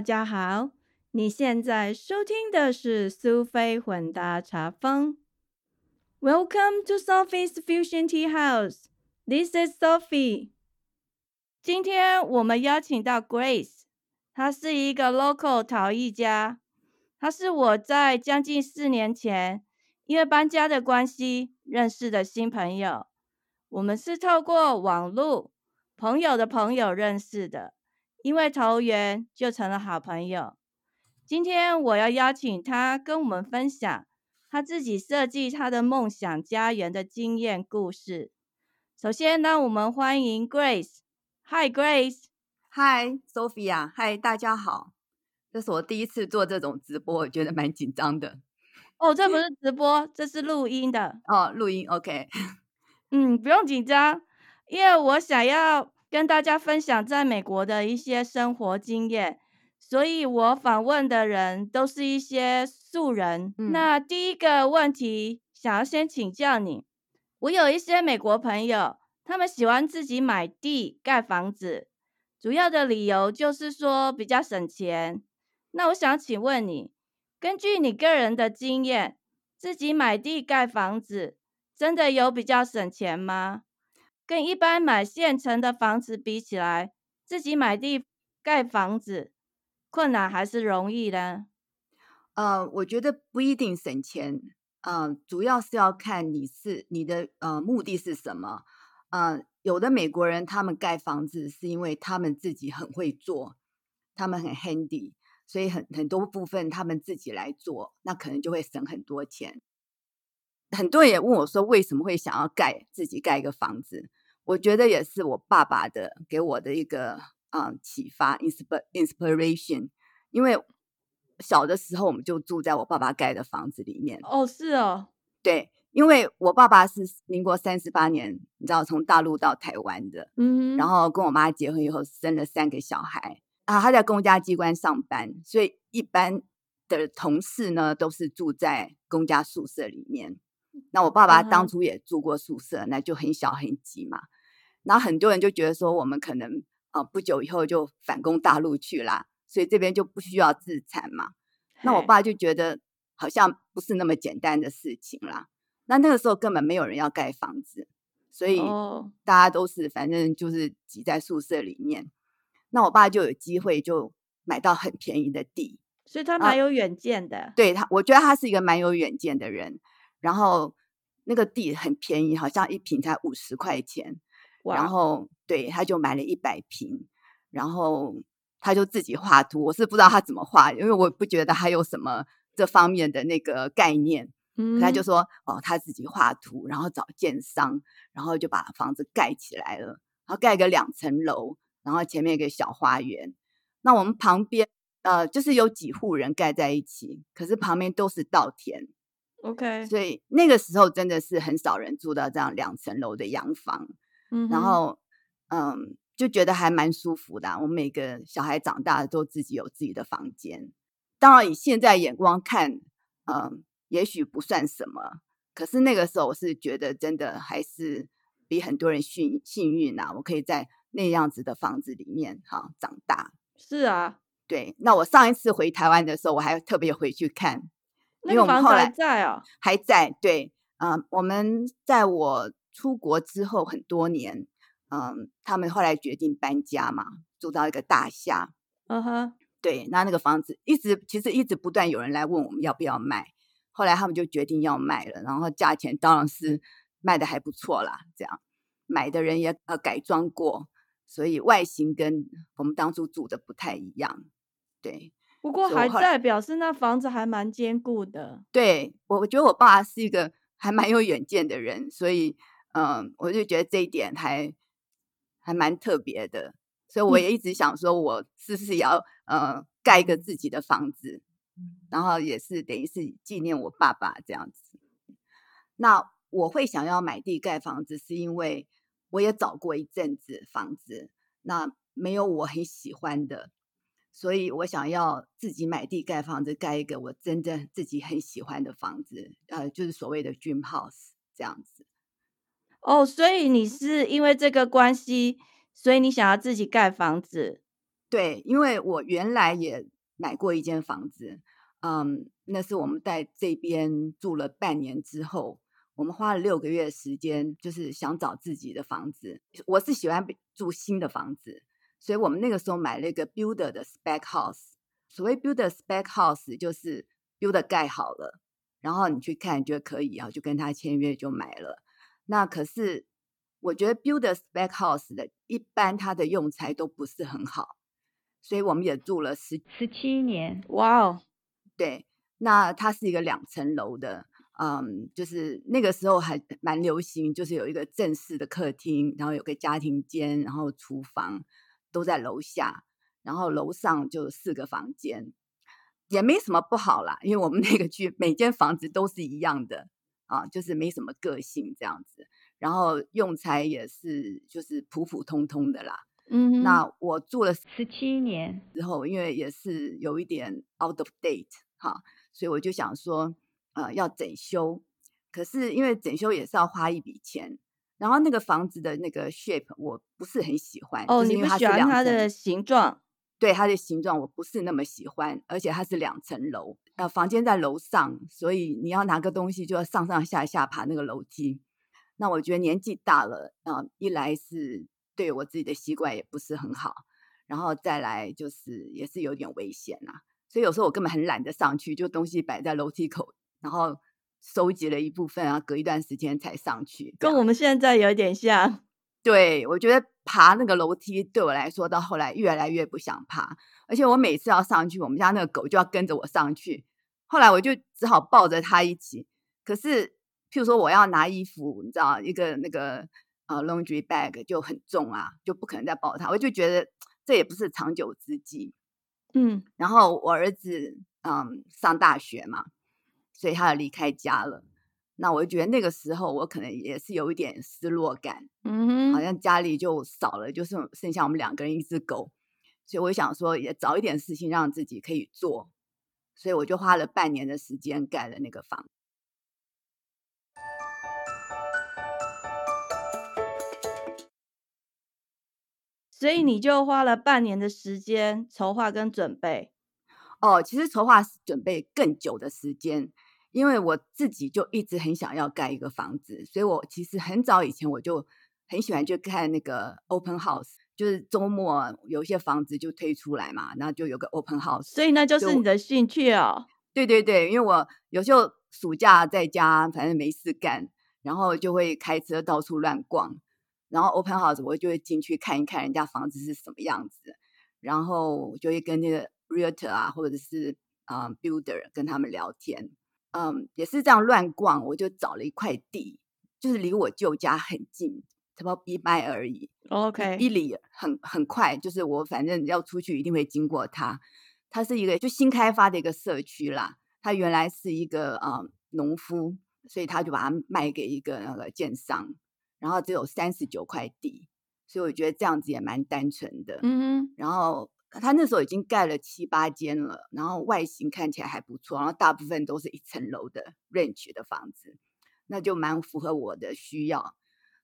大家好，你现在收听的是苏菲混搭茶坊。Welcome to Sophie's Fusion Tea House. This is Sophie. 今天我们邀请到 Grace，她是一个 local 陶艺家。她是我在将近四年前因为搬家的关系认识的新朋友。我们是透过网络朋友的朋友认识的。因为投缘就成了好朋友。今天我要邀请他跟我们分享他自己设计他的梦想家园的经验故事。首先，让我们欢迎 Grace。Hi Grace。Hi Sophia。Hi 大家好。这是我第一次做这种直播，我觉得蛮紧张的。哦，这不是直播，这是录音的。哦，录音 OK。嗯，不用紧张，因为我想要。跟大家分享在美国的一些生活经验，所以我访问的人都是一些素人。那第一个问题，想要先请教你，我有一些美国朋友，他们喜欢自己买地盖房子，主要的理由就是说比较省钱。那我想请问你，根据你个人的经验，自己买地盖房子，真的有比较省钱吗？跟一般买现成的房子比起来，自己买地盖房子困难还是容易呢？呃，我觉得不一定省钱，呃，主要是要看你是你的呃目的是什么。呃，有的美国人他们盖房子是因为他们自己很会做，他们很 handy，所以很很多部分他们自己来做，那可能就会省很多钱。很多人也问我说，为什么会想要盖自己盖一个房子？我觉得也是我爸爸的给我的一个啊启发，inspiration。因为小的时候我们就住在我爸爸盖的房子里面。哦，是哦，对，因为我爸爸是民国三十八年，你知道从大陆到台湾的，嗯，然后跟我妈结婚以后生了三个小孩啊，他在公家机关上班，所以一般的同事呢都是住在公家宿舍里面。那我爸爸当初也住过宿舍，那就很小很挤嘛。然后很多人就觉得说，我们可能啊不久以后就反攻大陆去啦，所以这边就不需要自产嘛。那我爸就觉得好像不是那么简单的事情啦。那那个时候根本没有人要盖房子，所以大家都是反正就是挤在宿舍里面。那我爸就有机会就买到很便宜的地，所以他蛮有远见的。对他，我觉得他是一个蛮有远见的人。然后那个地很便宜，好像一平才五十块钱。然后对，他就买了一百平，然后他就自己画图。我是不知道他怎么画，因为我不觉得他有什么这方面的那个概念。嗯，他就说哦，他自己画图，然后找建商，然后就把房子盖起来了。然后盖个两层楼，然后前面一个小花园。那我们旁边呃，就是有几户人盖在一起，可是旁边都是稻田。OK，所以那个时候真的是很少人住到这样两层楼的洋房。嗯，然后嗯，就觉得还蛮舒服的。我们每个小孩长大都自己有自己的房间。当然，以现在眼光看，嗯，也许不算什么。可是那个时候，我是觉得真的还是比很多人幸幸运呐。我可以在那样子的房子里面哈长大。是啊，对。那我上一次回台湾的时候，我还特别回去看。那个房子还在啊？还在，对，嗯，我们在我出国之后很多年，嗯，他们后来决定搬家嘛，住到一个大厦，嗯哼，对，那那个房子一直其实一直不断有人来问我们要不要卖，后来他们就决定要卖了，然后价钱当然是卖的还不错啦，这样买的人也呃改装过，所以外形跟我们当初住的不太一样，对。不过还在，表示那房子还蛮坚固的。对我，我觉得我爸是一个还蛮有远见的人，所以嗯，我就觉得这一点还还蛮特别的。所以我也一直想说，我是不是也要呃盖一个自己的房子，然后也是等于是纪念我爸爸这样子。那我会想要买地盖房子，是因为我也找过一阵子房子，那没有我很喜欢的。所以我想要自己买地盖房子，盖一个我真正自己很喜欢的房子，呃，就是所谓的 dream house 这样子。哦，所以你是因为这个关系，所以你想要自己盖房子？对，因为我原来也买过一间房子，嗯，那是我们在这边住了半年之后，我们花了六个月时间，就是想找自己的房子。我是喜欢住新的房子，所以我们那个时候买了一个 builder 的 spec house。所谓 builder spec house，就是 builder 盖好了，然后你去看觉得可以啊，就跟他签约就买了。那可是我觉得 builder spec house 的一般它的用材都不是很好。所以我们也住了十十七年，哇哦！对，那它是一个两层楼的，嗯，就是那个时候还蛮流行，就是有一个正式的客厅，然后有个家庭间，然后厨房都在楼下，然后楼上就四个房间，也没什么不好啦，因为我们那个区每间房子都是一样的啊，就是没什么个性这样子，然后用材也是就是普普通通的啦。嗯，那我住了十七年之后，因为也是有一点 out of date 哈，所以我就想说，呃，要整修。可是因为整修也是要花一笔钱，然后那个房子的那个 shape 我不是很喜欢。哦，你不喜欢它的形状？对，它的形状我不是那么喜欢，而且它是两层楼，呃，房间在楼上，所以你要拿个东西就要上上下下爬那个楼梯。那我觉得年纪大了，啊，一来是。对我自己的习惯也不是很好，然后再来就是也是有点危险呐，所以有时候我根本很懒得上去，就东西摆在楼梯口，然后收集了一部分啊，隔一段时间才上去。跟我们现在有点像。对，我觉得爬那个楼梯对我来说，到后来越来越不想爬，而且我每次要上去，我们家那个狗就要跟着我上去，后来我就只好抱着他一起。可是，譬如说我要拿衣服，你知道，一个那个。呃，laundry bag 就很重啊，就不可能再抱他。我就觉得这也不是长久之计。嗯，然后我儿子嗯上大学嘛，所以他要离开家了。那我就觉得那个时候我可能也是有一点失落感。嗯哼，好像家里就少了，就剩剩下我们两个人一只狗。所以我想说，也找一点事情让自己可以做。所以我就花了半年的时间盖了那个房。所以你就花了半年的时间筹划跟准备。哦，其实筹划准备更久的时间，因为我自己就一直很想要盖一个房子，所以我其实很早以前我就很喜欢去看那个 open house，就是周末有些房子就推出来嘛，然后就有个 open house。所以那就是你的兴趣哦。对对对，因为我有时候暑假在家，反正没事干，然后就会开车到处乱逛。然后 open house 我就会进去看一看人家房子是什么样子，然后就会跟那个 realtor 啊，或者是啊 builder 跟他们聊天，嗯，也是这样乱逛，我就找了一块地，就是离我舅家很近，差不多一迈而已。OK，一里很很快，就是我反正要出去一定会经过它。它是一个就新开发的一个社区啦，它原来是一个啊农夫，所以他就把它卖给一个那个建商。然后只有三十九块地，所以我觉得这样子也蛮单纯的。嗯，然后他那时候已经盖了七八间了，然后外形看起来还不错，然后大部分都是一层楼的 range 的房子，那就蛮符合我的需要。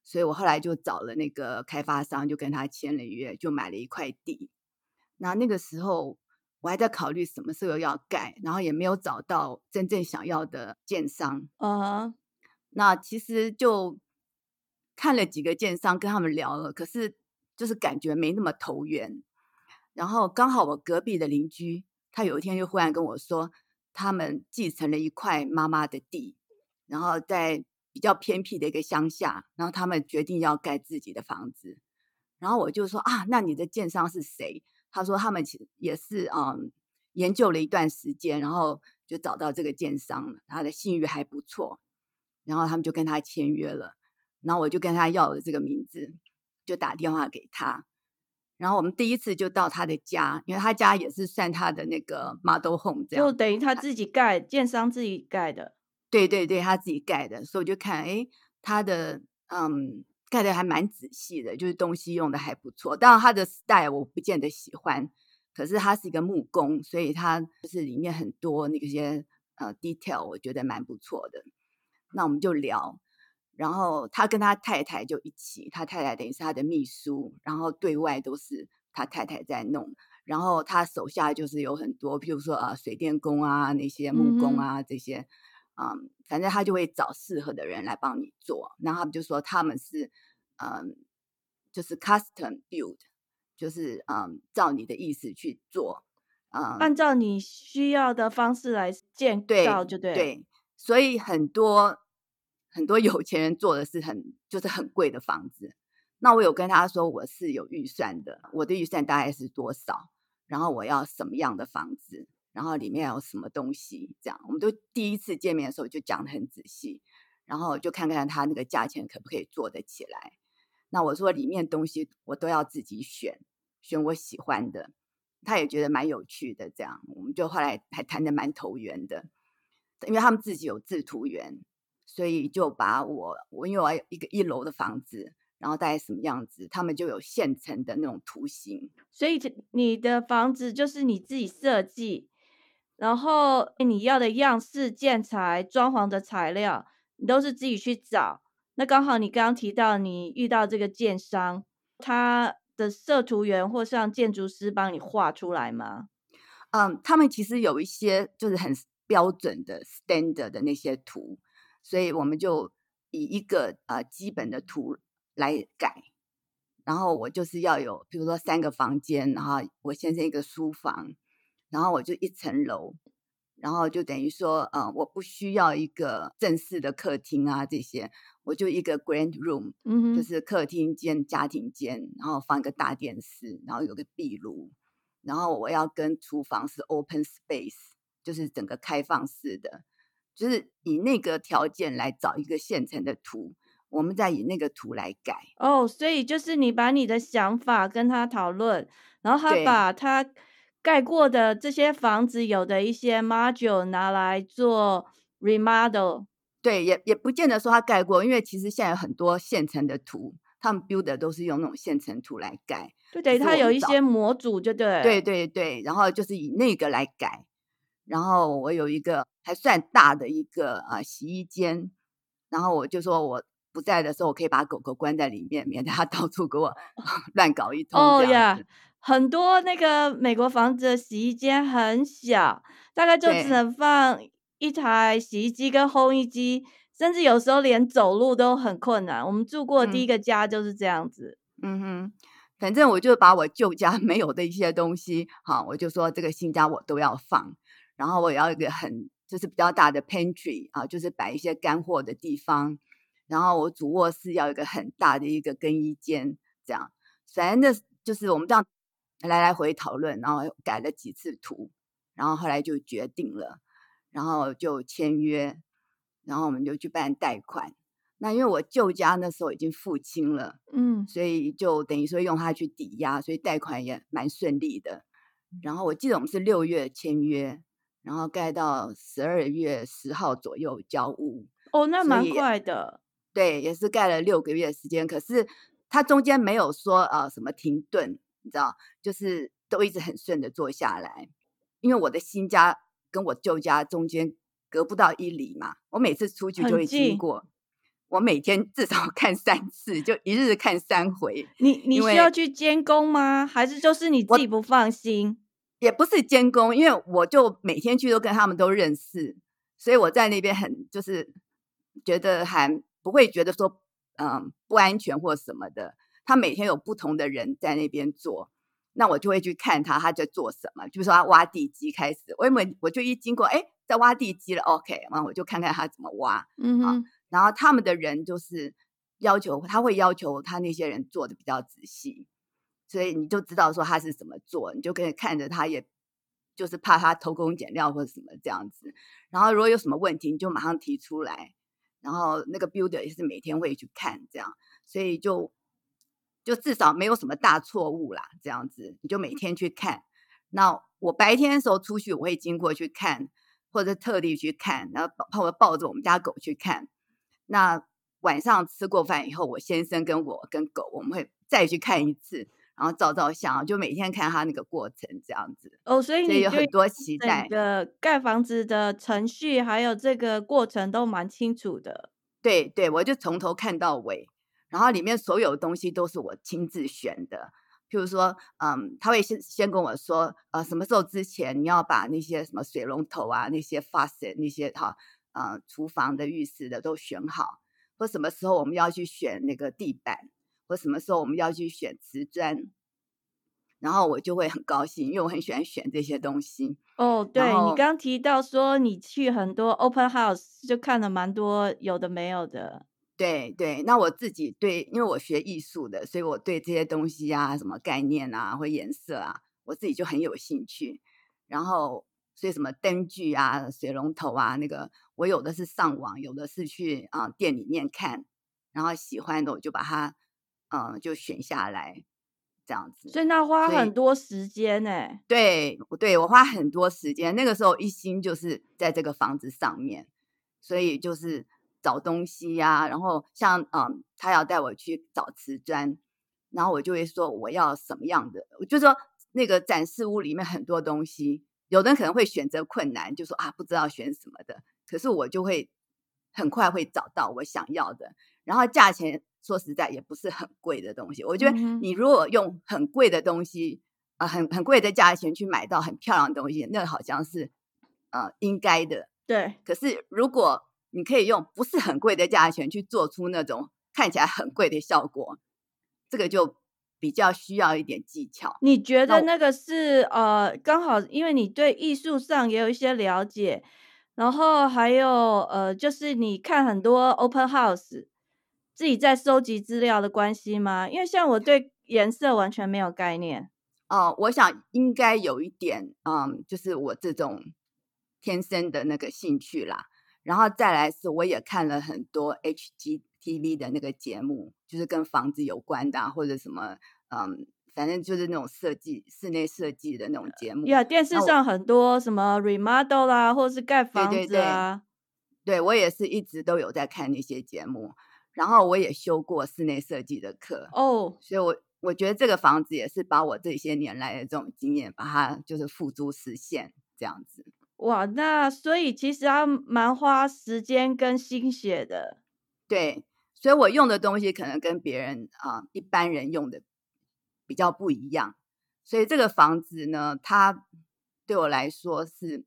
所以我后来就找了那个开发商，就跟他签了约，就买了一块地。那那个时候我还在考虑什么时候要盖，然后也没有找到真正想要的建商。啊，那其实就。看了几个建商，跟他们聊了，可是就是感觉没那么投缘。然后刚好我隔壁的邻居，他有一天就忽然跟我说，他们继承了一块妈妈的地，然后在比较偏僻的一个乡下，然后他们决定要盖自己的房子。然后我就说啊，那你的建商是谁？他说他们其实也是嗯，研究了一段时间，然后就找到这个建商了，他的信誉还不错，然后他们就跟他签约了。然后我就跟他要了这个名字，就打电话给他。然后我们第一次就到他的家，因为他家也是算他的那个 model home，这样就等于他自己盖，建商自己盖的。对对对，他自己盖的，所以我就看，哎，他的嗯盖的还蛮仔细的，就是东西用的还不错。当然他的 style 我不见得喜欢，可是他是一个木工，所以他就是里面很多那些呃 detail，我觉得蛮不错的。那我们就聊。然后他跟他太太就一起，他太太等于是他的秘书，然后对外都是他太太在弄。然后他手下就是有很多，譬如说啊水电工啊那些木工啊这些，嗯，反正他就会找适合的人来帮你做。然后他们就说他们是嗯，就是 custom build，就是嗯照你的意思去做，嗯，按照你需要的方式来建造就对。对，所以很多很多有钱人做的是很就是很贵的房子。那我有跟他说我是有预算的，我的预算大概是多少？然后我要什么样的房子？然后里面有什么东西？这样，我们都第一次见面的时候就讲的很仔细，然后就看看他那个价钱可不可以做得起来。那我说里面东西我都要自己选，选我喜欢的。他也觉得蛮有趣的，这样我们就后来还谈的蛮投缘的，因为他们自己有制图员，所以就把我我因为我要一个一楼的房子。然后大概什么样子，他们就有现成的那种图形。所以你的房子就是你自己设计，然后你要的样式、建材、装潢的材料，你都是自己去找。那刚好你刚刚提到你遇到这个建商，他的设图员或像建筑师帮你画出来吗？嗯，他们其实有一些就是很标准的 standard 的那些图，所以我们就以一个呃基本的图。来改，然后我就是要有，比如说三个房间，然后我先生一个书房，然后我就一层楼，然后就等于说，呃，我不需要一个正式的客厅啊，这些，我就一个 grand room，嗯就是客厅间家庭间，然后放一个大电视，然后有个壁炉，然后我要跟厨房是 open space，就是整个开放式的，就是以那个条件来找一个现成的图。我们再以那个图来改。哦，所以就是你把你的想法跟他讨论，然后他把他盖过的这些房子有的一些 module 拿来做 remodel。对，也也不见得说它盖过，因为其实现在有很多现成的图，他们 build 的都是用那种现成图来盖。对对，它有一些模组，就对。对对对，然后就是以那个来改。然后我有一个还算大的一个啊洗衣间，然后我就说我。不在的时候，我可以把狗狗关在里面，免得它 到处给我 乱搞一通。哦呀，很多那个美国房子的洗衣间很小，大概就只能放一台洗衣机跟烘衣机，甚至有时候连走路都很困难。我们住过第一个家就是这样子。嗯哼，反正我就把我旧家没有的一些东西，好，我就说这个新家我都要放，然后我也要一个很就是比较大的 pantry 啊，就是摆一些干货的地方。然后我主卧室要一个很大的一个更衣间，这样，反正那就是我们这样来来回讨论，然后改了几次图，然后后来就决定了，然后就签约，然后我们就去办贷款。那因为我舅家那时候已经付清了，嗯，所以就等于说用它去抵押，所以贷款也蛮顺利的。然后我记得我们是六月签约，然后盖到十二月十号左右交屋。哦，那蛮快的。对，也是盖了六个月时间，可是它中间没有说呃什么停顿，你知道，就是都一直很顺的做下来。因为我的新家跟我旧家中间隔不到一里嘛，我每次出去就会经过，我每天至少 看三次，就一日看三回。你你需要去监工吗？还是就是你自己不放心？也不是监工，因为我就每天去都跟他们都认识，所以我在那边很就是觉得还。不会觉得说，嗯，不安全或什么的。他每天有不同的人在那边做，那我就会去看他他在做什么。就如说他挖地基开始，我因为我就一经过，哎，在挖地基了，OK，然后我就看看他怎么挖，嗯哼。然后他们的人就是要求，他会要求他那些人做的比较仔细，所以你就知道说他是怎么做，你就可以看着他，也就是怕他偷工减料或者什么这样子。然后如果有什么问题，你就马上提出来。然后那个 builder 也是每天会去看，这样，所以就就至少没有什么大错误啦。这样子，你就每天去看。那我白天的时候出去，我会经过去看，或者特地去看，然后抱我抱着我们家狗去看。那晚上吃过饭以后，我先生跟我跟狗，我们会再去看一次。然后照照相，就每天看他那个过程这样子。哦，所以你有很多期待。的盖房子的程序还有这个过程都蛮清楚的。对对，我就从头看到尾，然后里面所有东西都是我亲自选的，譬如说，嗯，他会先先跟我说，呃，什么时候之前你要把那些什么水龙头啊、那些 faucet 那些哈，呃，厨房的、浴室的都选好，或什么时候我们要去选那个地板，或什么时候我们要去选瓷砖，然后我就会很高兴，因为我很喜欢选这些东西。哦，对你刚提到说你去很多 open house，就看了蛮多有的没有的。对对，那我自己对，因为我学艺术的，所以我对这些东西啊，什么概念啊，或颜色啊，我自己就很有兴趣。然后，所以什么灯具啊、水龙头啊，那个我有的是上网，有的是去啊店里面看，然后喜欢的我就把它嗯就选下来，这样子。所以那花很多时间呢。对，对我花很多时间。那个时候一心就是在这个房子上面，所以就是。找东西呀，然后像嗯，他要带我去找瓷砖，然后我就会说我要什么样的，我就说那个展示屋里面很多东西，有的人可能会选择困难，就说啊不知道选什么的，可是我就会很快会找到我想要的，然后价钱说实在也不是很贵的东西，我觉得你如果用很贵的东西啊，很很贵的价钱去买到很漂亮的东西，那好像是呃应该的，对，可是如果你可以用不是很贵的价钱去做出那种看起来很贵的效果，这个就比较需要一点技巧。你觉得那个是呃，刚好因为你对艺术上也有一些了解，然后还有呃，就是你看很多 open house，自己在收集资料的关系吗？因为像我对颜色完全没有概念。哦，我想应该有一点，嗯，就是我这种天生的那个兴趣啦。然后再来是，我也看了很多 HGTV 的那个节目，就是跟房子有关的，或者什么，嗯，反正就是那种设计、室内设计的那种节目。呀，电视上很多什么 remodel 啦，或者是盖房子啊。对，我也是一直都有在看那些节目，然后我也修过室内设计的课哦，所以我我觉得这个房子也是把我这些年来的这种经验，把它就是付诸实现这样子。哇，那所以其实要蛮花时间跟心血的，对，所以我用的东西可能跟别人啊一般人用的比较不一样，所以这个房子呢，它对我来说是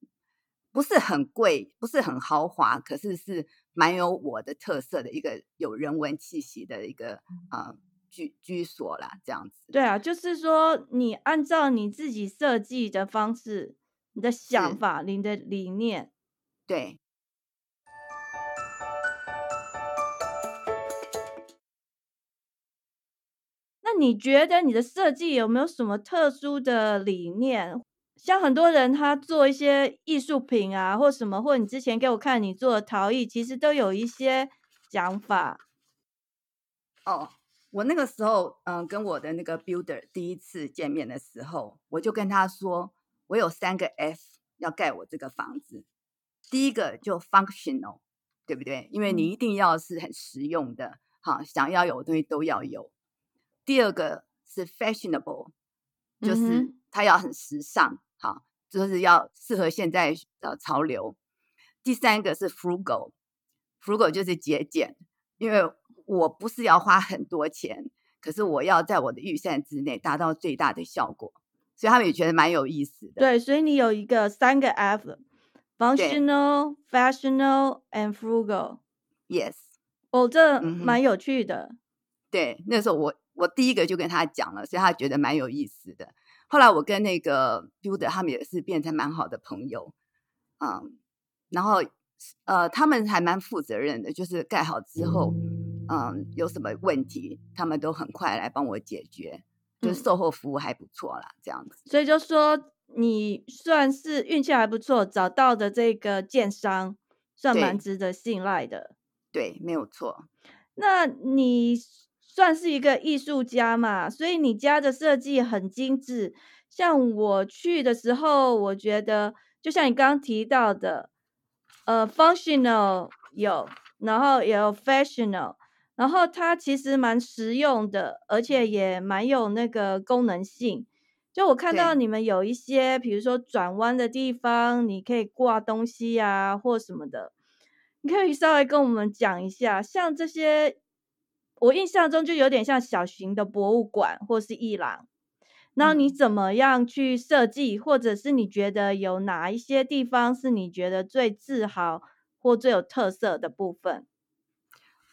不是很贵，不是很豪华，可是是蛮有我的特色的一个有人文气息的一个啊居居所啦，这样子。对啊，就是说你按照你自己设计的方式。你的想法，你的理念，对。那你觉得你的设计有没有什么特殊的理念？像很多人他做一些艺术品啊，或什么，或你之前给我看你做的陶艺，其实都有一些讲法。哦，我那个时候，嗯，跟我的那个 builder 第一次见面的时候，我就跟他说。我有三个 F 要盖我这个房子，第一个就 functional，对不对？因为你一定要是很实用的，哈，想要有的东西都要有。第二个是 fashionable，就是它要很时尚，哈，就是要适合现在的潮流。第三个是 frugal，frugal 就是节俭，因为我不是要花很多钱，可是我要在我的预算之内达到最大的效果。所以他们也觉得蛮有意思的。对，所以你有一个三个 F：functional、fashionable and frugal。Yes。哦，这蛮有趣的。对，那时候我我第一个就跟他讲了，所以他觉得蛮有意思的。后来我跟那个 builder 他们也是变成蛮好的朋友。嗯，然后呃，他们还蛮负责任的，就是盖好之后，嗯，有什么问题，他们都很快来帮我解决。就是售后服务还不错啦，这样子。所以就说你算是运气还不错，找到的这个建商算蛮值得信赖的。对，没有错。那你算是一个艺术家嘛？所以你家的设计很精致。像我去的时候，我觉得就像你刚刚提到的，呃，functional 有，然后也有 fashionable。然后它其实蛮实用的，而且也蛮有那个功能性。就我看到你们有一些，比如说转弯的地方，你可以挂东西啊，或什么的。你可以稍微跟我们讲一下，像这些，我印象中就有点像小型的博物馆或是艺廊。那你怎么样去设计，或者是你觉得有哪一些地方是你觉得最自豪或最有特色的部分？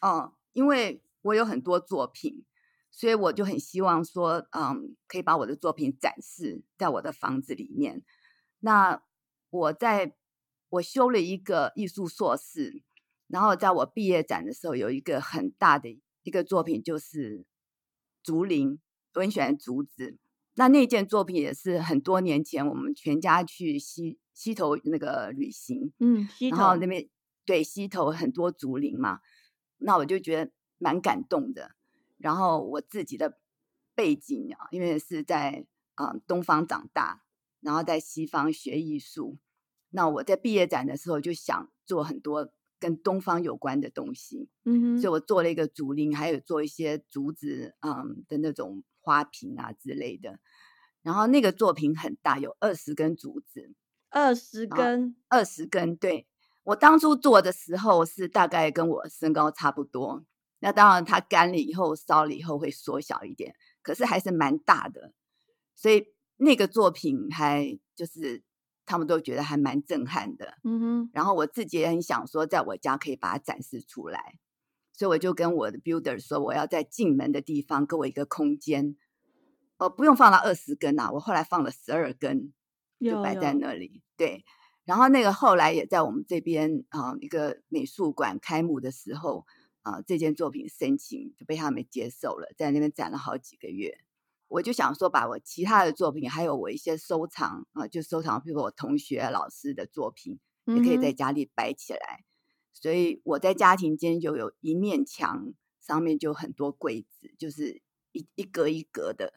嗯，因为我有很多作品，所以我就很希望说，嗯，可以把我的作品展示在我的房子里面。那我在我修了一个艺术硕士，然后在我毕业展的时候，有一个很大的一个作品，就是竹林，我很喜欢竹子。那那件作品也是很多年前，我们全家去西西头那个旅行，嗯，然后那边对西头很多竹林嘛，那我就觉得蛮感动的。然后我自己的背景啊，因为是在啊东方长大，然后在西方学艺术，那我在毕业展的时候就想做很多跟东方有关的东西，嗯哼，所以我做了一个竹林，还有做一些竹子嗯的那种。花瓶啊之类的，然后那个作品很大，有二十根竹子，二十根，二十根。对我当初做的时候是大概跟我身高差不多。那当然，它干了以后烧了以后会缩小一点，可是还是蛮大的。所以那个作品还就是他们都觉得还蛮震撼的。嗯哼。然后我自己也很想说，在我家可以把它展示出来。所以我就跟我的 builder 说，我要在进门的地方给我一个空间，哦，不用放到二十根啊，我后来放了十二根，就摆在那里。对，然后那个后来也在我们这边啊一个美术馆开幕的时候啊，这件作品申请就被他们接受了，在那边展了好几个月。我就想说，把我其他的作品，还有我一些收藏啊，就收藏，比如我同学、老师的作品，也可以在家里摆起来。所以我在家庭间就有一面墙，上面就很多柜子，就是一一格一格的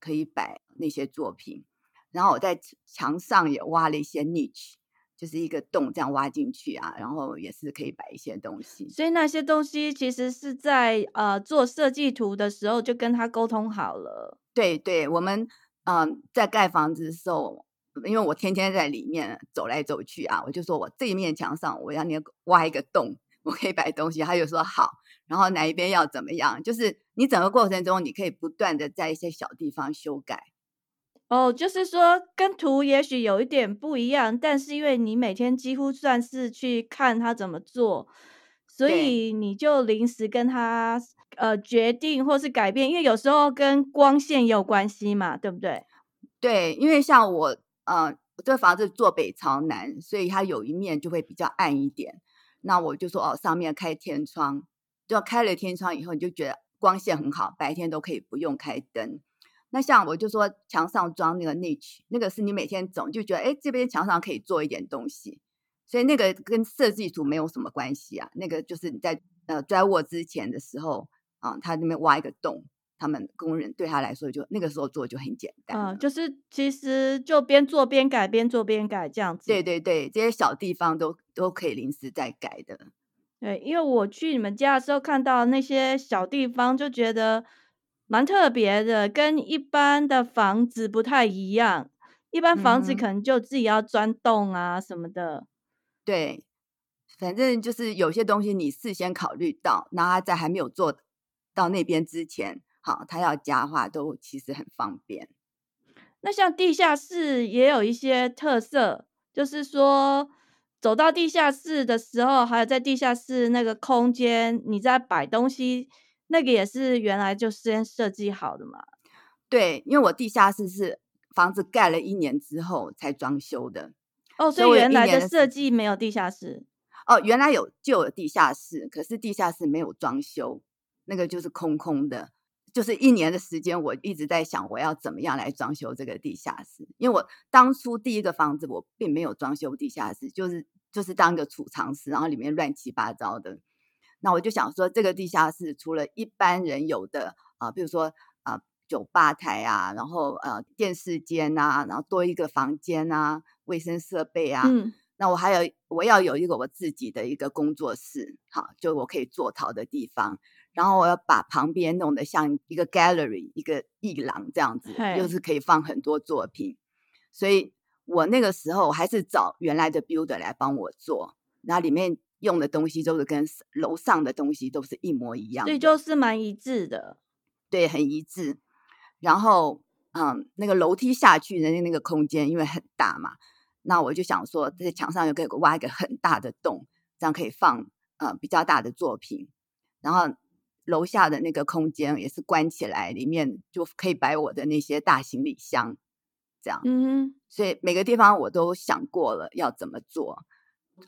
可以摆那些作品。然后我在墙上也挖了一些 niche，就是一个洞这样挖进去啊，然后也是可以摆一些东西。所以那些东西其实是在呃做设计图的时候就跟他沟通好了。对对，我们嗯在盖房子的时候。因为我天天在里面走来走去啊，我就说我这一面墙上我要你挖一个洞，我可以摆东西。他就说好，然后哪一边要怎么样，就是你整个过程中你可以不断的在一些小地方修改。哦，就是说跟图也许有一点不一样，但是因为你每天几乎算是去看他怎么做，所以你就临时跟他呃决定或是改变，因为有时候跟光线也有关系嘛，对不对？对，因为像我。呃，这个房子坐北朝南，所以它有一面就会比较暗一点。那我就说哦，上面开天窗，就开了天窗以后，你就觉得光线很好，白天都可以不用开灯。那像我就说墙上装那个 niche，那个是你每天总就觉得哎，这边墙上可以做一点东西，所以那个跟设计图没有什么关系啊。那个就是你在呃砖卧之前的时候啊，他那边挖一个洞。他们工人对他来说，就那个时候做就很简单。嗯，就是其实就边做边改，边做边改这样子。对对对，这些小地方都都可以临时再改的。对，因为我去你们家的时候看到那些小地方，就觉得蛮特别的，跟一般的房子不太一样。一般房子可能就自己要钻洞啊什么的。对，反正就是有些东西你事先考虑到，那他在还没有做到那边之前。好，他要加的话都其实很方便。那像地下室也有一些特色，就是说走到地下室的时候，还有在地下室那个空间，你在摆东西，那个也是原来就先设计好的嘛？对，因为我地下室是房子盖了一年之后才装修的。哦，所以原来的设计没有地下室。哦，原来有就有地下室，可是地下室没有装修，那个就是空空的。就是一年的时间，我一直在想我要怎么样来装修这个地下室。因为我当初第一个房子我并没有装修地下室，就是就是当个储藏室，然后里面乱七八糟的。那我就想说，这个地下室除了一般人有的啊，比如说啊酒吧台啊，然后呃电视间啊，然后多一个房间啊，卫生设备啊，嗯，那我还有我要有一个我自己的一个工作室，好，就我可以做陶的地方。然后我要把旁边弄得像一个 gallery，一个艺廊这样子，又是可以放很多作品。所以我那个时候还是找原来的 builder 来帮我做，那里面用的东西都是跟楼上的东西都是一模一样，所以就是蛮一致的。对，很一致。然后嗯，那个楼梯下去的那个空间因为很大嘛，那我就想说在墙上又可以挖一个很大的洞，这样可以放呃比较大的作品。然后楼下的那个空间也是关起来，里面就可以摆我的那些大行李箱，这样。嗯，所以每个地方我都想过了要怎么做。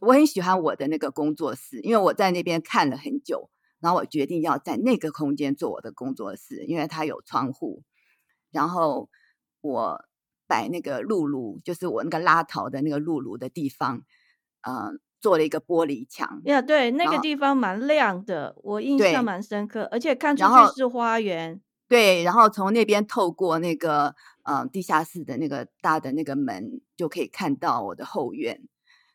我很喜欢我的那个工作室，因为我在那边看了很久，然后我决定要在那个空间做我的工作室，因为它有窗户。然后我摆那个露露，就是我那个拉陶的那个露露的地方，嗯，做了一个玻璃墙。呀，对，那个地方蛮亮的，我印象蛮深刻，而且看出去是花园。对，然后从那边透过那个嗯地下室的那个大的那个门，就可以看到我的后院。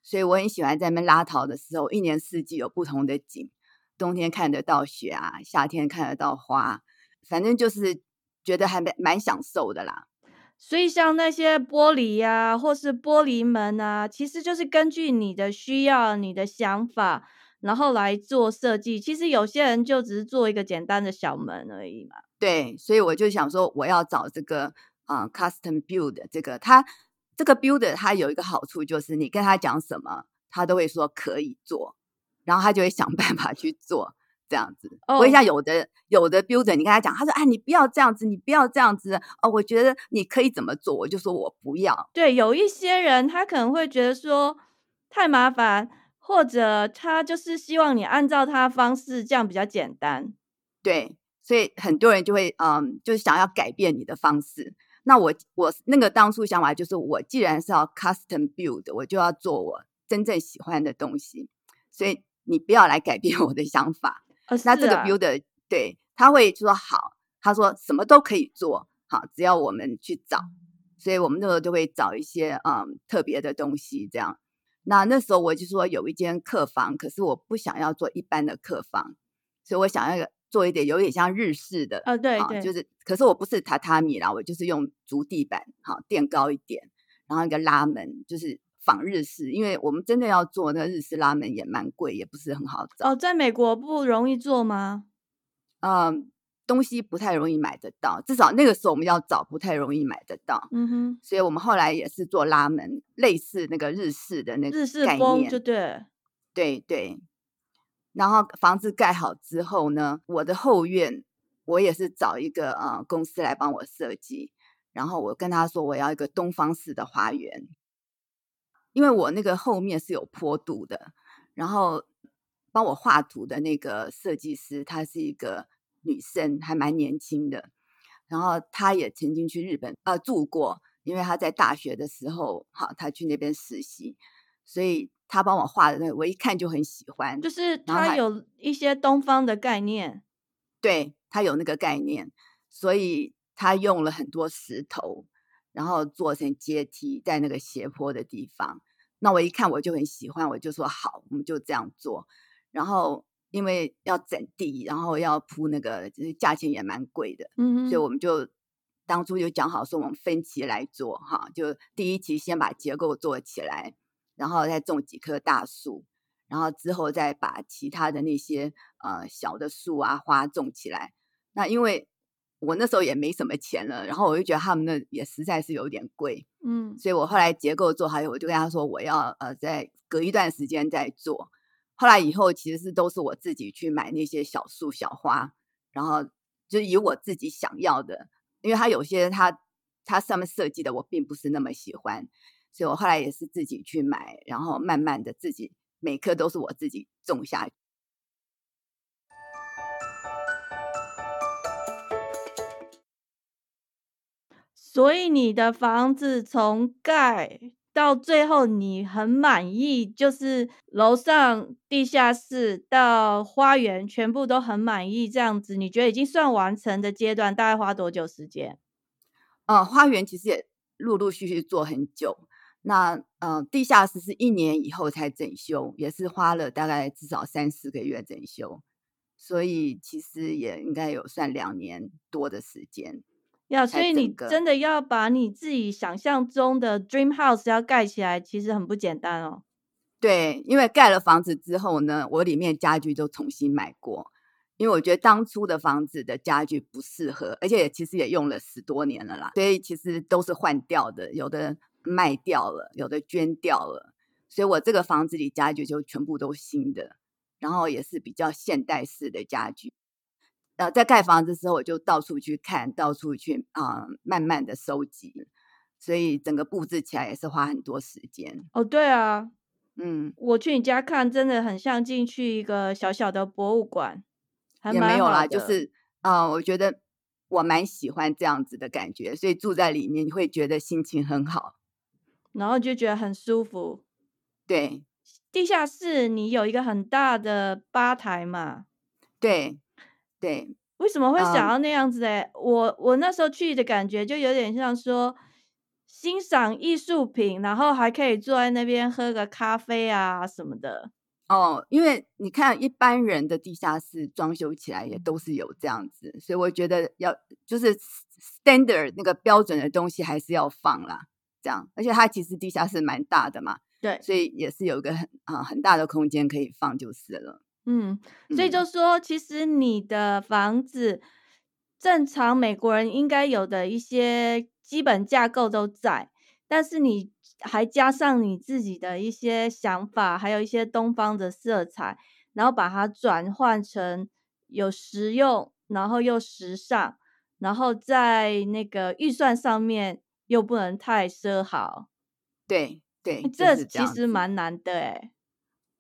所以我很喜欢在那边拉陶的时候，一年四季有不同的景，冬天看得到雪啊，夏天看得到花，反正就是。觉得还蛮蛮享受的啦，所以像那些玻璃呀，或是玻璃门啊，其实就是根据你的需要、你的想法，然后来做设计。其实有些人就只是做一个简单的小门而已嘛。对，所以我就想说，我要找这个啊，custom build 这个，他这个 builder 他有一个好处，就是你跟他讲什么，他都会说可以做，然后他就会想办法去做。这样子，我一下有的有的 builder，你跟他讲，他说：“哎，你不要这样子，你不要这样子哦。”我觉得你可以怎么做，我就说我不要。对，有一些人他可能会觉得说太麻烦，或者他就是希望你按照他方式，这样比较简单。对，所以很多人就会嗯，就是想要改变你的方式。那我我那个当初想法就是，我既然是要 custom build，我就要做我真正喜欢的东西。所以你不要来改变 我的想法。那这个 builder 对他会说好，他说什么都可以做好，只要我们去找，所以我们那时候就会找一些嗯特别的东西这样。那那时候我就说有一间客房，可是我不想要做一般的客房，所以我想要做一点有点像日式的啊，对对，就是可是我不是榻榻米啦，我就是用竹地板，好垫高一点，然后一个拉门，就是。仿日式，因为我们真的要做那个日式拉门也蛮贵，也不是很好找。哦，在美国不容易做吗？嗯，东西不太容易买得到，至少那个时候我们要找不太容易买得到。嗯哼，所以我们后来也是做拉门，类似那个日式的那个日式风，就对，对对。然后房子盖好之后呢，我的后院我也是找一个呃公司来帮我设计，然后我跟他说我要一个东方式的花园。因为我那个后面是有坡度的，然后帮我画图的那个设计师，她是一个女生，还蛮年轻的。然后她也曾经去日本呃住过，因为她在大学的时候，好，她去那边实习，所以她帮我画的那个，我一看就很喜欢。就是他有一些东方的概念，对他有那个概念，所以他用了很多石头。然后做成阶梯，在那个斜坡的地方。那我一看我就很喜欢，我就说好，我们就这样做。然后因为要整地，然后要铺那个，就是价钱也蛮贵的，嗯，所以我们就当初就讲好说，我们分期来做哈。就第一期先把结构做起来，然后再种几棵大树，然后之后再把其他的那些呃小的树啊花种起来。那因为。我那时候也没什么钱了，然后我就觉得他们那也实在是有点贵，嗯，所以我后来结构做好以后，我就跟他说我要呃再隔一段时间再做。后来以后其实是都是我自己去买那些小树小花，然后就以我自己想要的，因为它有些它它上面设计的我并不是那么喜欢，所以我后来也是自己去买，然后慢慢的自己每棵都是我自己种下。所以你的房子从盖到最后，你很满意，就是楼上、地下室到花园，全部都很满意。这样子，你觉得已经算完成的阶段，大概花多久时间？呃，花园其实也陆陆续续做很久。那呃，地下室是一年以后才整修，也是花了大概至少三四个月整修，所以其实也应该有算两年多的时间。呀，所以你真的要把你自己想象中的 dream house 要盖起来，其实很不简单哦。对，因为盖了房子之后呢，我里面家具都重新买过，因为我觉得当初的房子的家具不适合，而且其实也用了十多年了啦，所以其实都是换掉的，有的卖掉了，有的捐掉了，所以我这个房子里家具就全部都新的，然后也是比较现代式的家具。呃，在盖房子的时候，我就到处去看，到处去啊，慢慢的收集，所以整个布置起来也是花很多时间。哦，对啊，嗯，我去你家看，真的很像进去一个小小的博物馆。也没有啦，就是啊，我觉得我蛮喜欢这样子的感觉，所以住在里面你会觉得心情很好，然后就觉得很舒服。对，地下室你有一个很大的吧台嘛？对，对。为什么会想要那样子？哎，我我那时候去的感觉就有点像说欣赏艺术品，然后还可以坐在那边喝个咖啡啊什么的。哦，因为你看一般人的地下室装修起来也都是有这样子，所以我觉得要就是 standard 那个标准的东西还是要放啦，这样，而且它其实地下室蛮大的嘛，对，所以也是有一个很啊很大的空间可以放就是了。嗯，所以就说其实你的房子正常美国人应该有的一些基本架构都在，但是你。还加上你自己的一些想法，还有一些东方的色彩，然后把它转换成有实用，然后又时尚，然后在那个预算上面又不能太奢豪。对对，这其实蛮难的哎。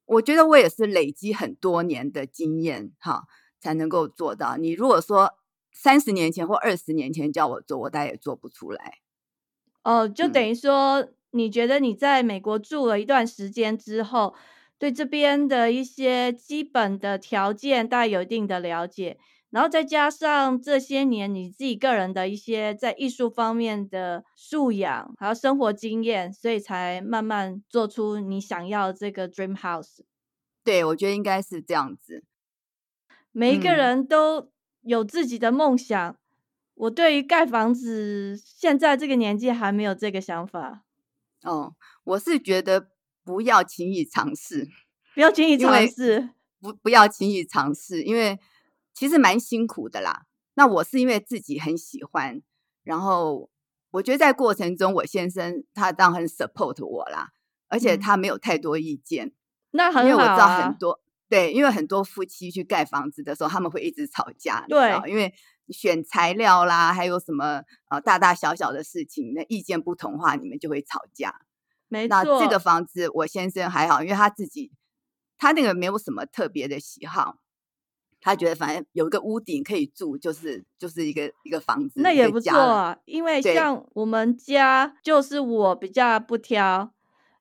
我觉得我也是累积很多年的经验哈，才能够做到。你如果说三十年前或二十年前叫我做，我大概也做不出来。哦，就等于说。你觉得你在美国住了一段时间之后，对这边的一些基本的条件大概有一定的了解，然后再加上这些年你自己个人的一些在艺术方面的素养，还有生活经验，所以才慢慢做出你想要这个 dream house。对，我觉得应该是这样子。每一个人都有自己的梦想，我对于盖房子，现在这个年纪还没有这个想法。哦，我是觉得不要轻易尝试，不要轻易尝试，不不要轻易尝试，因为其实蛮辛苦的啦。那我是因为自己很喜欢，然后我觉得在过程中，我先生他当然很 support 我啦，而且他没有太多意见。那很好，因为我知道很多对，因为很多夫妻去盖房子的时候，他们会一直吵架，对，因为。选材料啦，还有什么呃大大小小的事情，那意见不同话，你们就会吵架。没错，那这个房子我先生还好，因为他自己他那个没有什么特别的喜好，他觉得反正有一个屋顶可以住，就是就是一个一个房子，那也不错。因为像我们家就是我比较不挑，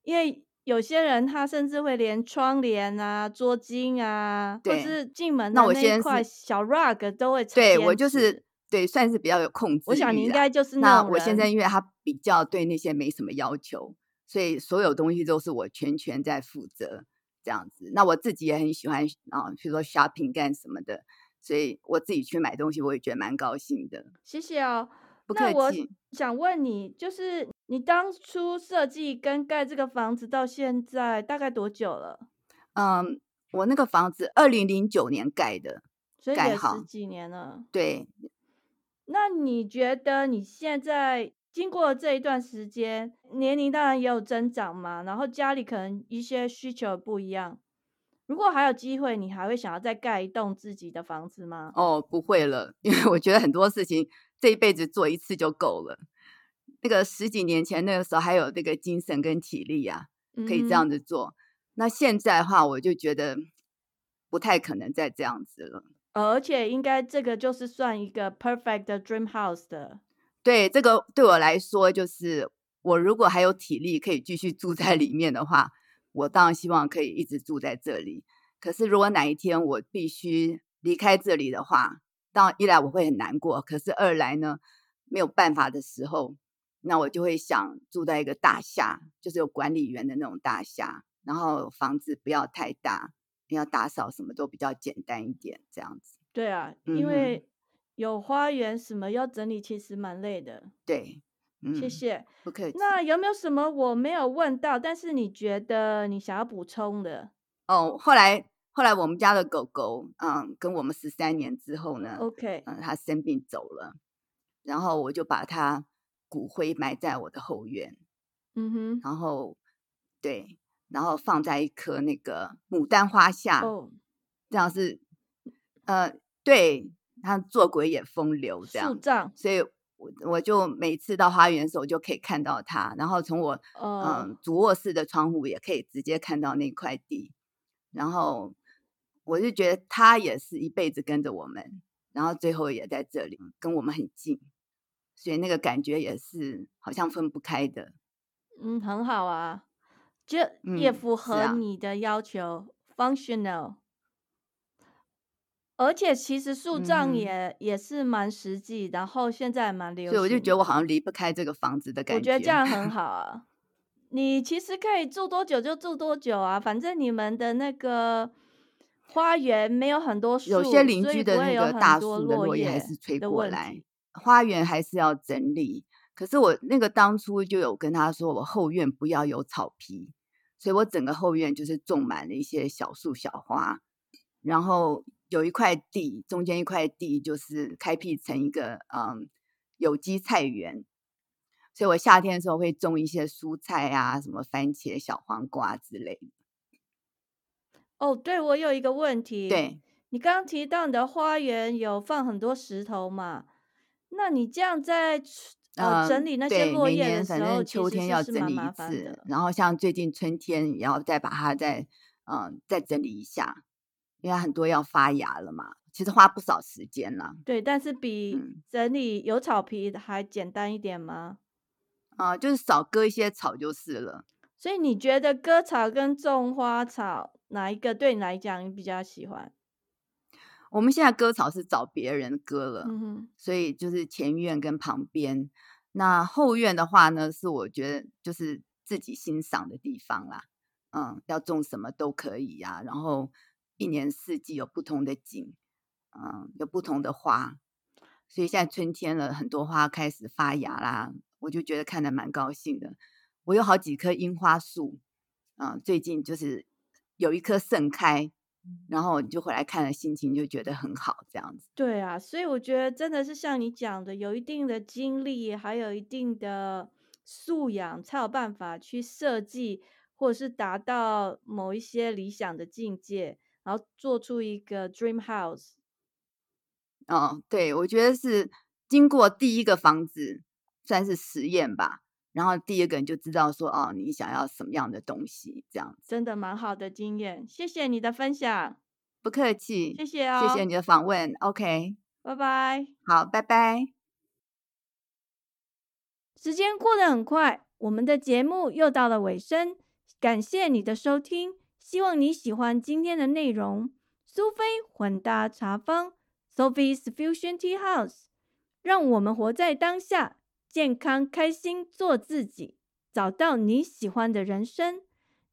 因为。有些人他甚至会连窗帘啊、桌巾啊，或是进门的那一块小 rug 都会。对我就是对，算是比较有控制。我想你应该就是那我现在，因为他比较对那些没什么要求，所以所有东西都是我全权在负责这样子。那我自己也很喜欢啊，比如说 shopping 干什么的，所以我自己去买东西，我也觉得蛮高兴的。谢谢哦。那我想问你，就是你当初设计跟盖这个房子到现在大概多久了？嗯，我那个房子二零零九年盖的，所以也十几年了。对。那你觉得你现在经过这一段时间，年龄当然也有增长嘛，然后家里可能一些需求不一样。如果还有机会，你还会想要再盖一栋自己的房子吗？哦，不会了，因为我觉得很多事情。这一辈子做一次就够了。那个十几年前那个时候还有那个精神跟体力啊，可以这样子做。那现在的话，我就觉得不太可能再这样子了。而且应该这个就是算一个 perfect dream house 的。对，这个对我来说，就是我如果还有体力可以继续住在里面的话，我当然希望可以一直住在这里。可是如果哪一天我必须离开这里的话，当然，一来我会很难过，可是二来呢，没有办法的时候，那我就会想住在一个大厦，就是有管理员的那种大厦，然后房子不要太大，要打扫什么都比较简单一点，这样子。对啊，因为有花园什么要整理，其实蛮累的。对，嗯谢谢，不客气。那有没有什么我没有问到，但是你觉得你想要补充的？哦，后来后来我们家的狗狗，嗯，跟我们十三年之后呢，OK，嗯，它生病走了，然后我就把它骨灰埋在我的后院，嗯哼，然后对，然后放在一棵那个牡丹花下，哦，这样是，呃，对，它做鬼也风流这样，所以我我就每次到花园的时候，我就可以看到他，然后从我嗯主卧室的窗户也可以直接看到那块地，然后。我就觉得他也是一辈子跟着我们，然后最后也在这里跟我们很近，所以那个感觉也是好像分不开的。嗯，很好啊，这也符合你的要求，functional。而且其实树葬也也是蛮实际，然后现在蛮流行。所以我就觉得我好像离不开这个房子的感觉。我觉得这样很 好啊，你其实可以住多久就住多久啊，反正你们的那个。花园没有很多树，有些邻居的那个大树的落叶还是吹过来。花园还是要整理。可是我那个当初就有跟他说，我后院不要有草皮，所以我整个后院就是种满了一些小树小花。然后有一块地，中间一块地就是开辟成一个嗯有机菜园，所以我夏天的时候会种一些蔬菜啊，什么番茄、小黄瓜之类的。哦，对，我有一个问题。对，你刚刚提到你的花园有放很多石头嘛？那你这样在呃整理那些落叶的时候，秋天要整理一次，然后像最近春天也要再把它再嗯再整理一下，因为很多要发芽了嘛。其实花不少时间了。对，但是比整理有草皮还简单一点吗？啊，就是少割一些草就是了。所以你觉得割草跟种花草？哪一个对你来讲你比较喜欢？我们现在割草是找别人割了，嗯所以就是前院跟旁边。那后院的话呢，是我觉得就是自己欣赏的地方啦。嗯，要种什么都可以呀。然后一年四季有不同的景，嗯，有不同的花。所以现在春天了，很多花开始发芽啦，我就觉得看得蛮高兴的。我有好几棵樱花树，嗯，最近就是。有一棵盛开，然后你就回来看了，心情就觉得很好，这样子。对啊，所以我觉得真的是像你讲的，有一定的经历，还有一定的素养，才有办法去设计，或者是达到某一些理想的境界，然后做出一个 dream house。哦，对，我觉得是经过第一个房子算是实验吧。然后第二个人就知道说哦，你想要什么样的东西，这样真的蛮好的经验。谢谢你的分享，不客气，谢谢哦，谢谢你的访问，OK，拜拜，好，拜拜。时间过得很快，我们的节目又到了尾声，感谢你的收听，希望你喜欢今天的内容。苏菲混搭茶坊，Sophie's Fusion Tea House，让我们活在当下。健康开心做自己，找到你喜欢的人生。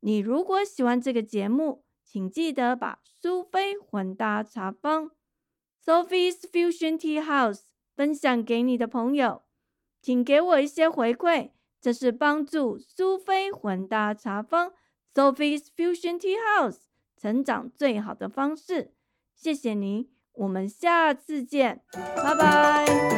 你如果喜欢这个节目，请记得把苏菲混搭茶坊 （Sophie's Fusion Tea House） 分享给你的朋友，请给我一些回馈，这是帮助苏菲混搭茶坊 （Sophie's Fusion Tea House） 成长最好的方式。谢谢您，我们下次见，拜拜。